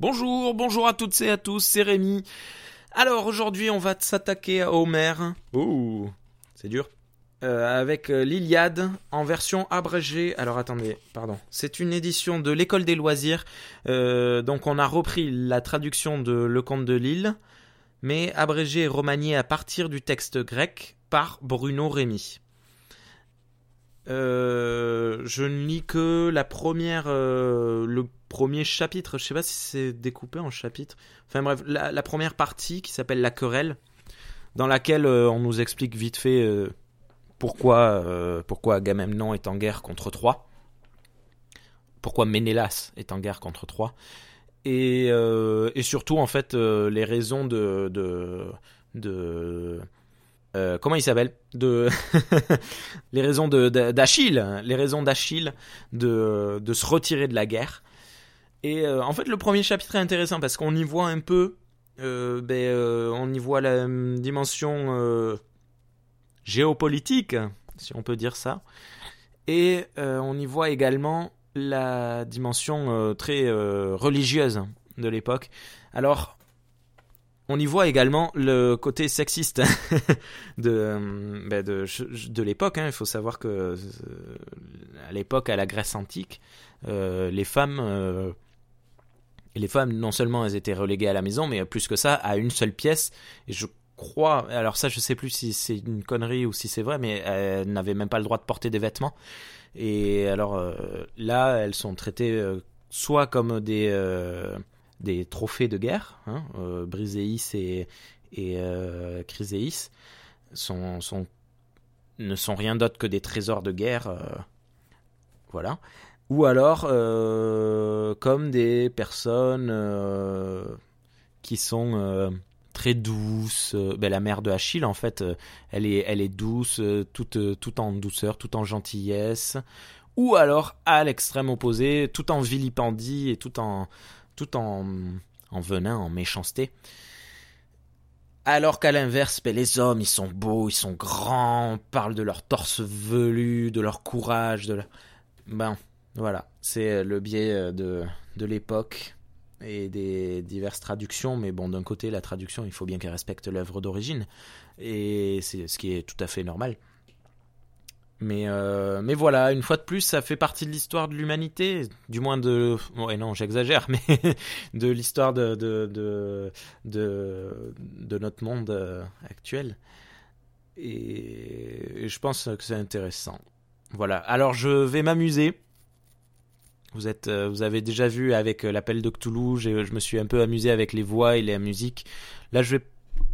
Bonjour, bonjour à toutes et à tous, c'est Rémi. Alors aujourd'hui on va s'attaquer à Homer. Ouh, c'est dur. Euh, avec euh, l'Iliade en version abrégée. Alors attendez, pardon. C'est une édition de l'école des loisirs. Euh, donc on a repris la traduction de Le Comte de Lille, mais abrégée et remaniée à partir du texte grec par Bruno Rémy. je ne lis que la première, le premier chapitre, je sais pas si c'est découpé en chapitres. Enfin bref, la, première partie qui s'appelle La querelle, dans laquelle euh, on nous explique vite fait euh, pourquoi, euh, pourquoi Agamemnon est en guerre contre Troie, pourquoi Ménélas est en guerre contre Troie, et, et surtout en fait les raisons de, de, de comment il s'appelle? De les raisons d'Achille les raisons d'Achille de, de se retirer de la guerre et euh, en fait, le premier chapitre est intéressant parce qu'on y voit un peu, euh, ben, euh, on y voit la dimension géopolitique, si on peut dire ça, et on y voit également la dimension très religieuse de l'époque. Alors, on y voit également le côté sexiste de, ben, de, de l'époque. Hein. Il faut savoir que à l'époque, à la Grèce antique, les femmes et les femmes, non seulement elles étaient reléguées à la maison, mais plus que ça, à une seule pièce. Et je crois, alors ça, je sais plus si c'est une connerie ou si c'est vrai, mais elles n'avaient même pas le droit de porter des vêtements. Et alors euh, là, elles sont traitées euh, soit comme des, euh, des trophées de guerre, hein, Briséis et, et ne sont rien d'autre que des trésors de guerre. voilà ou alors euh, comme des personnes euh, qui sont euh, très douces. Ben, la mère de Achille, en fait, elle est, elle est douce, toute, tout en douceur, tout en gentillesse. Ou alors, à l'extrême opposé, tout en vilipendie et tout en, tout en, en venin, en méchanceté. Alors qu'à l'inverse, ben, les hommes, ils sont beaux, ils sont grands, parlent de leur torse velu, de leur courage, de leur... Ben, voilà, c'est euh, le biais euh, de, de l'époque et des diverses traductions, mais bon, d'un côté, la traduction, il faut bien qu'elle respecte l'œuvre d'origine, et c'est ce qui est tout à fait normal. Mais, euh, mais voilà, une fois de plus, ça fait partie de l'histoire de l'humanité, du moins de... Ouais non, j'exagère, mais de l'histoire de de, de, de, de, notre monde actuel. Et je pense que c'est intéressant. Voilà, alors je vais m'amuser vous, êtes, euh, vous avez déjà vu avec euh, l'appel de Cthulhu, je me suis un peu amusé avec les voix et la musique. Là, je vais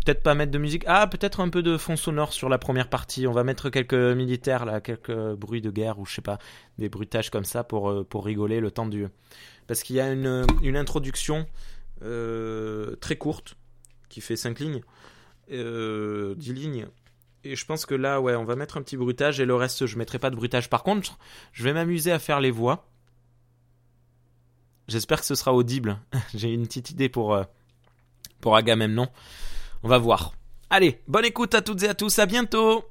peut-être pas mettre de musique. Ah, peut-être un peu de fond sonore sur la première partie. On va mettre quelques militaires, là, quelques bruits de guerre ou je sais pas, des bruitages comme ça pour, euh, pour rigoler le temps du. Parce qu'il y a une, une introduction très courte qui fait 5 lignes, 10 lignes. Et je pense que là, ouais, on va mettre un petit bruitage et le reste, je mettrai pas de bruitage. Par contre, je vais m'amuser à faire les voix. J'espère que ce sera audible. J'ai une petite idée pour, euh, pour Agamemnon. On va voir. Allez, bonne écoute à toutes et à tous, à bientôt